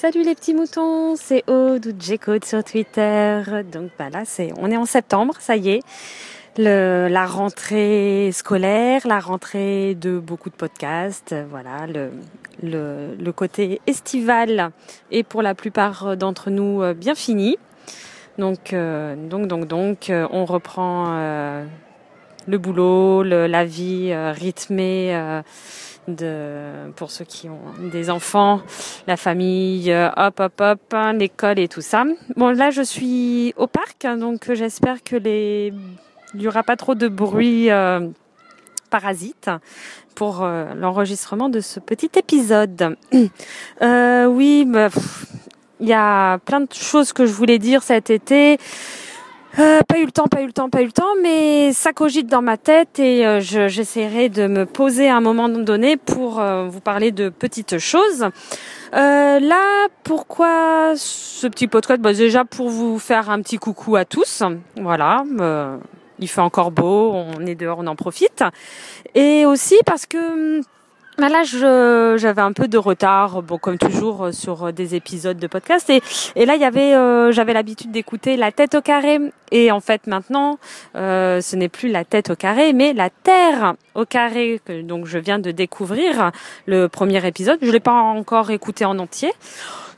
Salut les petits moutons, c'est Aude ou J-Code sur Twitter. Donc bah là, c'est, on est en septembre, ça y est. La rentrée scolaire, la rentrée de beaucoup de podcasts, voilà, le, côté estival est pour la plupart d'entre nous euh, bien fini. Donc, euh, donc, donc, donc, euh, on reprend le boulot, le, la vie rythmée de, pour ceux qui ont des enfants, la famille, euh, hop, hop, hop, hein, l'école et tout ça. Bon, là, je suis au parc, hein, donc j'espère que il y aura pas trop de bruit euh, parasite pour euh, l'enregistrement de ce petit épisode. Euh, oui, bah, il y a plein de choses que je voulais dire cet été. Euh, pas eu le temps, pas eu le temps, pas eu le temps, mais ça cogite dans ma tête et euh, j'essaierai de me poser à un moment donné pour euh, vous parler de petites choses. Là, pourquoi ce petit podcast? Bah, Déjà pour vous faire un petit coucou à tous. Voilà, il fait encore beau, on est dehors, on en profite. Et aussi parce que bah là, j'avais un peu de retard, bon comme toujours euh, sur des épisodes de podcast. Et, et là, il y avait, euh, j'avais l'habitude d'écouter la tête au carré. Et en fait, maintenant, euh, ce n'est plus la tête au carré, mais la terre au carré. Que, donc, je viens de découvrir le premier épisode. Je l'ai pas encore écouté en entier.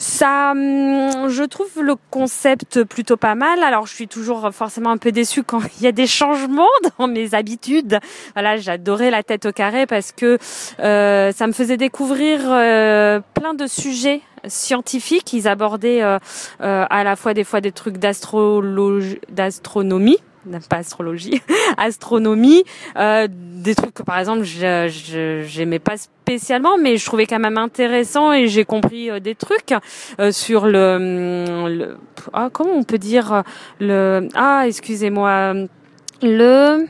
Ça, hum, je trouve le concept plutôt pas mal. Alors, je suis toujours forcément un peu déçue quand il y a des changements dans mes habitudes. Voilà, j'adorais la tête au carré parce que euh, ça me faisait découvrir euh, plein de sujets scientifiques. Ils abordaient euh, à la fois des fois des trucs d'astrologie, d'astronomie pas astrologie, astronomie, euh, des trucs que par exemple je j'aimais pas spécialement, mais je trouvais quand même intéressant et j'ai compris euh, des trucs euh, sur le, le ah, comment on peut dire le ah excusez-moi le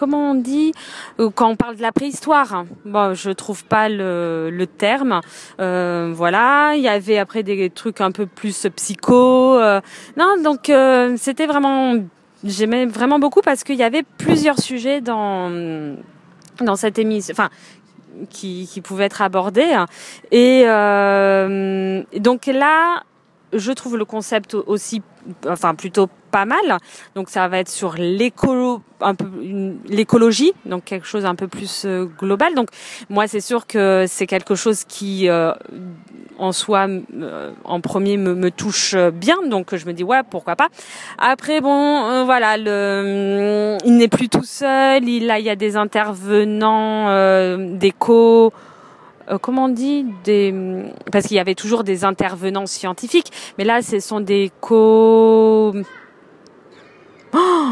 comment on dit euh, quand on parle de la préhistoire Bon, je trouve pas le, le terme. Euh, voilà, il y avait après des trucs un peu plus psycho. Euh, non, donc euh, c'était vraiment j'aimais vraiment beaucoup parce qu'il y avait plusieurs sujets dans dans cette émission, enfin qui, qui pouvaient être abordés. Et euh, donc là, je trouve le concept aussi, enfin plutôt pas mal. Donc ça va être sur l'écolo, un peu l'écologie, donc quelque chose un peu plus euh, global. Donc moi c'est sûr que c'est quelque chose qui euh, en soi euh, en premier me, me, touche bien, donc je me dis ouais pourquoi pas. Après bon euh, voilà le, il n'est plus tout seul, il là il y a des intervenants, euh, des co comment on dit des parce qu'il y avait toujours des intervenants scientifiques mais là ce sont des co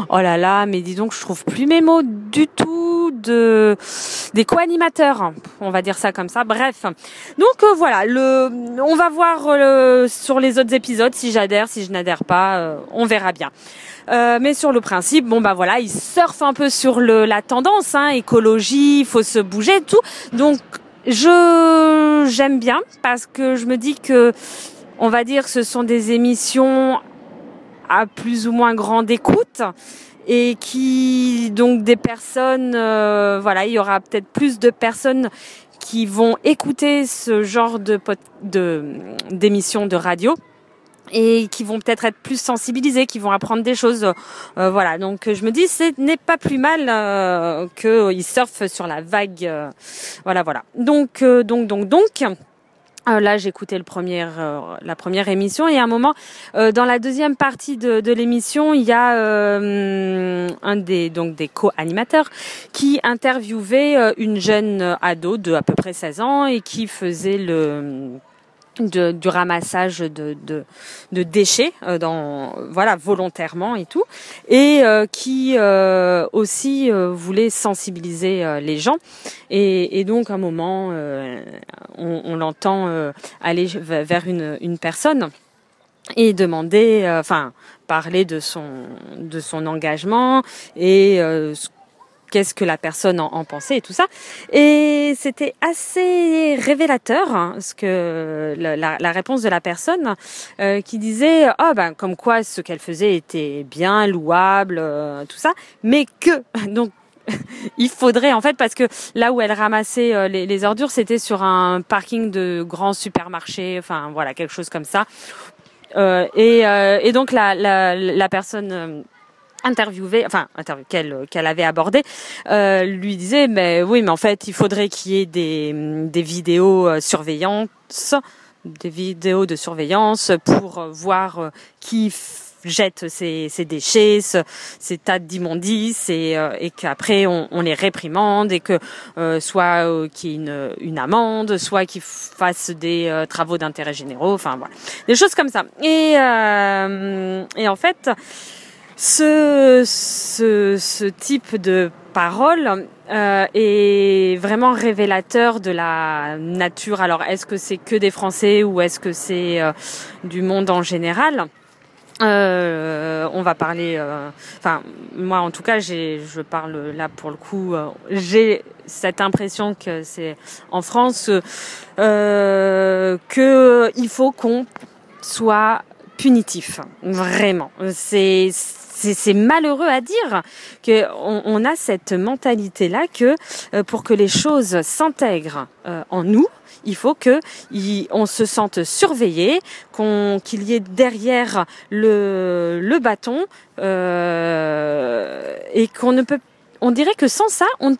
Oh là là, mais dis donc, je trouve plus mes mots du tout de des co-animateurs, on va dire ça comme ça. Bref, donc euh, voilà, le, on va voir euh, sur les autres épisodes si j'adhère, si je n'adhère pas, euh, on verra bien. Euh, mais sur le principe, bon bah voilà, ils surfent un peu sur le, la tendance, hein, écologie, faut se bouger, tout. Donc je j'aime bien parce que je me dis que on va dire ce sont des émissions à plus ou moins grande écoute et qui donc des personnes euh, voilà il y aura peut-être plus de personnes qui vont écouter ce genre de de d'émissions de radio et qui vont peut-être être plus sensibilisés, qui vont apprendre des choses. Euh, voilà, donc je me dis ce n'est pas plus mal euh, qu'ils surfent sur la vague. Euh, voilà, voilà. Donc, euh, donc, donc, donc. Euh, là, j'écoutais le premier, euh, la première émission et à un moment, dans la deuxième partie de, de l'émission, il y a un des donc des co-animateurs qui interviewait une jeune ado de à peu près 16 ans et qui faisait le de, du ramassage de, de, de déchets euh, dans voilà volontairement et tout et euh, qui euh, aussi euh, voulait sensibiliser euh, les gens. Et, et donc à un moment euh, on, on l'entend aller vers une, une personne et demander enfin parler de son de son engagement et ce qu'est-ce que la personne en, en, pensait et tout ça. Et c'était assez révélateur, hein, ce que la, la, réponse de la personne euh, qui disait oh ben comme quoi ce qu'elle faisait était bien louable, euh, tout ça, mais que donc il faudrait en fait parce que là où elle ramassait les, les ordures, c'était sur un parking de grand supermarché, enfin voilà quelque chose comme ça. Et, et, donc la, la, la personne interviewée, enfin qu'elle qu'elle avait abordé, euh, lui disait mais oui mais en fait il faudrait qu'il y ait des des vidéos euh, surveillance, des vidéos de surveillance pour voir euh, qui jette ses, ses déchets, ces tas d'immondices et, euh, et qu'après on, on, les réprimande et que euh, soit euh, qu'il y ait une, une amende, soit qu'ils fassent des travaux d'intérêt généraux, enfin voilà, des choses comme ça. Et, et en fait, ce, ce, ce type de parole euh, est vraiment révélateur de la nature. Alors, est-ce que c'est que des Français ou est-ce que c'est euh, du monde en général? Euh, on va parler. Euh, enfin, moi, en tout cas, j'ai, je parle là pour le coup. Euh, j'ai cette impression que c'est en France que il faut qu'on soit punitif, vraiment. C'est c'est malheureux à dire qu'on on a cette mentalité-là que euh, pour que les choses s'intègrent euh, en nous, il faut que on se sente surveillé, qu'il y ait derrière le, bâton euh, et qu'on ne peut. On dirait que sans ça, on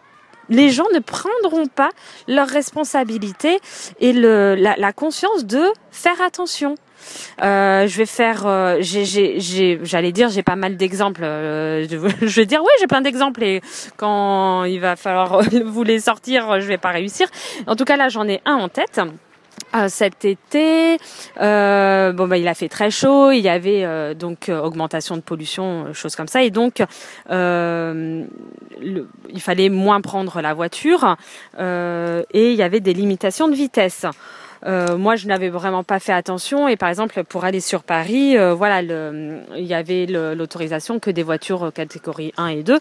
les gens ne prendront pas leur responsabilité et la conscience de faire attention. Euh, je vais faire, euh, j'allais dire, j'ai pas mal d'exemples. Euh, je vais dire, oui, j'ai plein d'exemples et quand il va falloir vous les sortir, je vais pas réussir. En tout cas, là, j'en ai un en tête. cet été, bon bah il a fait très chaud, il y avait donc augmentation de pollution, choses comme ça, et donc il fallait moins prendre la voiture et il y avait des limitations de vitesse. Euh, moi, je n'avais vraiment pas fait attention. Et par exemple, pour aller sur Paris, euh, voilà, il y avait l'autorisation que des voitures catégorie 1 et 2.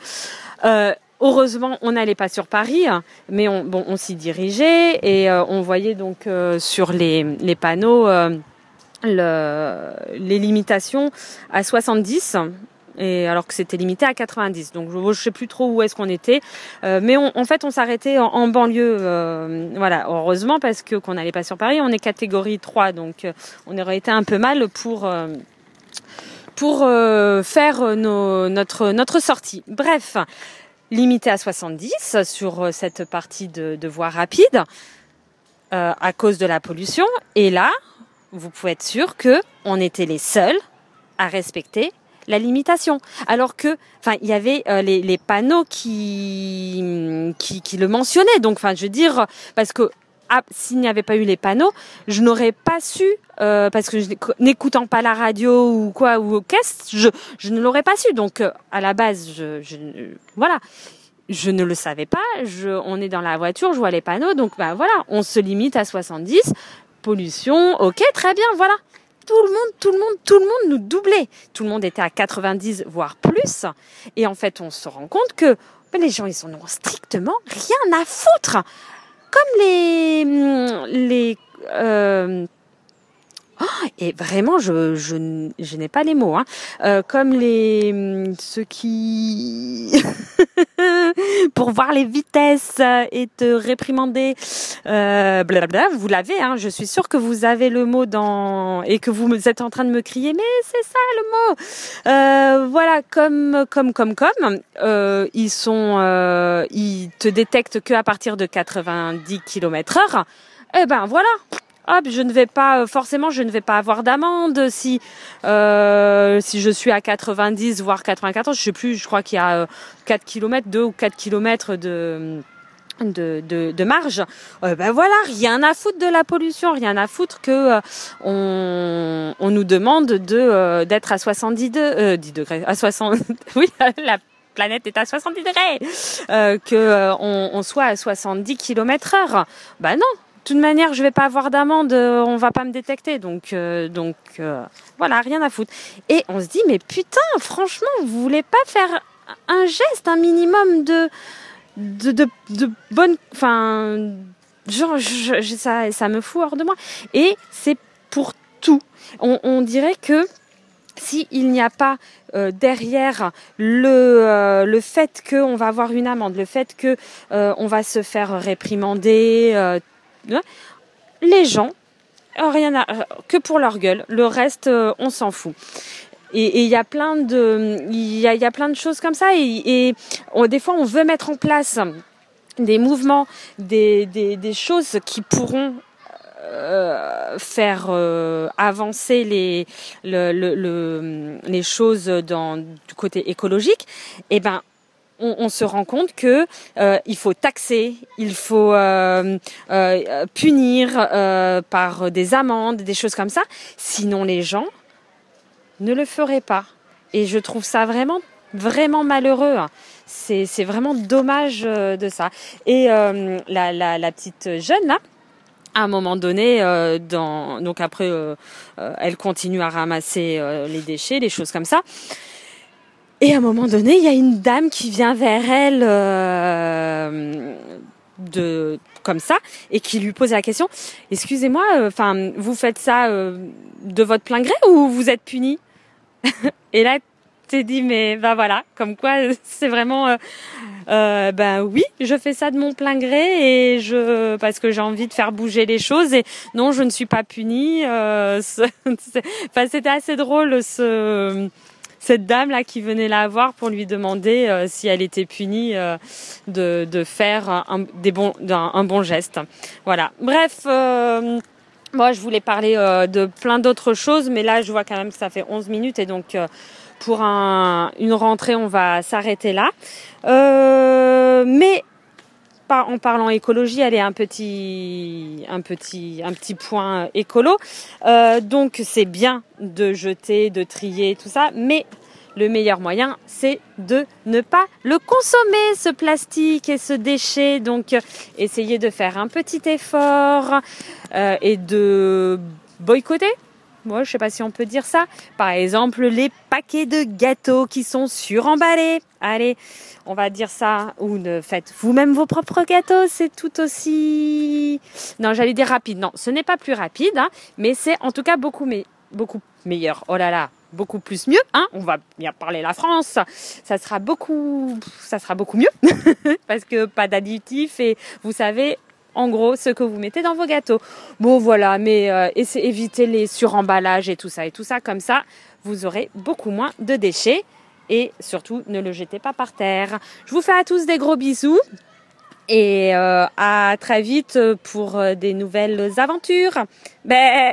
Euh, heureusement, on n'allait pas sur Paris, mais on, bon, on s'y dirigeait et on voyait donc sur les, panneaux le, les limitations à 70 et alors que c'était limité à 90. Donc je, je sais plus trop où est-ce qu'on était, euh, mais en fait on s'arrêtait en, banlieue, euh, voilà, heureusement parce que qu'on n'allait pas sur Paris, on est catégorie 3, donc euh, on aurait été un peu mal pour pour faire notre notre sortie. Bref, limité à 70 sur cette partie de, de voie rapide à cause de la pollution. Et là, vous pouvez être sûr que on était les seuls à respecter la limitation. Alors que, enfin, il y avait euh, les, panneaux qui, qui, le mentionnaient. Donc, enfin, je veux dire, parce que ah, s'il n'y avait pas eu les panneaux, je n'aurais pas su, euh, parce que n'écoutant pas la radio ou quoi ou qu'est-ce, je, je ne l'aurais pas su. Donc, euh, à la base, je, je, voilà. Je ne le savais pas. Je, on est dans la voiture, je vois les panneaux, donc bah voilà, on se limite à 70. Pollution, ok, très bien, voilà tout le monde, tout le monde, tout le monde nous doublait. Tout le monde était à 90 voire plus. Et en fait, on se rend compte que ben, les gens, ils en ont strictement rien à foutre. Comme les les euh, Oh, et vraiment, je, je, je n'ai pas les mots. Hein. Euh, comme les ceux qui pour voir les vitesses et te réprimander, euh, blablabla, vous l'avez. Hein. Je suis sûre que vous avez le mot dans et que vous êtes en train de me crier, mais c'est ça le mot. Euh, voilà, comme comme comme comme euh, ils sont, euh, ils te détectent que à partir de 90 km/h. Eh ben voilà, hop, je ne vais pas euh, forcément, je ne vais pas avoir d'amende. Si euh, si je suis à 90 voire 94, je sais plus, je crois qu'il y a 4 km, 2 ou 4 km de de, de, de, marge, euh, ben voilà, rien à foutre de la pollution, rien à foutre que euh, on, on nous demande de d'être à 70 de, 10 degrés, à 60, oui, la planète est à 70 degrés, que on, on, soit à 70 km heure. Bah non, toute manière, je vais pas avoir d'amende, euh, on va pas me détecter. Donc, euh, donc euh, voilà, rien à foutre. Et on se dit, mais putain, franchement, vous voulez pas faire un geste, un minimum de, de, de, de bonne, enfin, genre, je, ça, ça me fout hors de moi. Et c'est pour tout. On, dirait que s'il n'y a pas euh, derrière le, le fait qu'on va avoir une amende, le fait que on va se faire réprimander, les gens rien à, que pour leur gueule. Le reste, on s'en fout. Et il y a plein de, il y a, plein de choses comme ça. Et, et des fois, on veut mettre en place des mouvements, des, choses qui pourront euh, faire euh, avancer les, le, le, les choses du côté écologique, eh ben, on, on, se rend compte que euh, il faut taxer, il faut euh, euh, punir par des amendes, des choses comme ça. Sinon, les gens ne le feraient pas. Et je trouve ça vraiment, vraiment malheureux. Hein. C'est, vraiment dommage de ça. Et la, la, la petite jeune là à un moment donné, euh, dans, donc après, euh, euh, elle continue à ramasser les déchets, les choses comme ça. Et à un moment donné, il y a une dame qui vient vers elle de comme ça et qui lui pose la question excusez-moi enfin vous faites ça de votre plein gré ou vous êtes puni? Et là t'es dit mais bah voilà comme quoi c'est vraiment euh, ben oui, je fais ça de mon plein gré et je parce que j'ai envie de faire bouger les choses et non, je ne suis pas punie. Euh, enfin, c'était assez drôle ce cette dame là qui venait la voir pour lui demander euh, si elle était punie euh, de, de faire un, des un, bon geste. Voilà. Bref. Euh, moi, je voulais parler de plein d'autres choses, mais là, je vois quand même que ça fait 11 minutes et donc pour un, une rentrée, on va s'arrêter là. Euh, en parlant écologie, petit, un petit, un petit point écolo. Euh, donc c'est bien de jeter, de trier, tout ça, mais le meilleur moyen, c'est de ne pas le consommer, ce plastique et ce déchet. Donc, essayez de faire un petit effort euh, et de boycotter moi, je sais pas si on peut dire ça. Par exemple, les paquets de gâteaux qui sont suremballés. Allez, on va dire ça. Ou ne faites vous-même vos propres gâteaux. C'est tout aussi. Non, j'allais dire rapide. Non, ce n'est pas plus rapide, hein, mais c'est en tout cas beaucoup, meilleur. Oh là là, beaucoup plus mieux. Hein on va bien parler la France. Ça sera beaucoup mieux parce que pas d'additifs et vous savez, en gros ce que vous mettez dans vos gâteaux. Bon voilà, mais euh, évitez les suremballages et tout ça et tout ça comme ça, vous aurez beaucoup moins de déchets et surtout ne le jetez pas par terre. Je vous fais à tous des gros bisous et euh, à très vite pour euh, des nouvelles aventures. Ben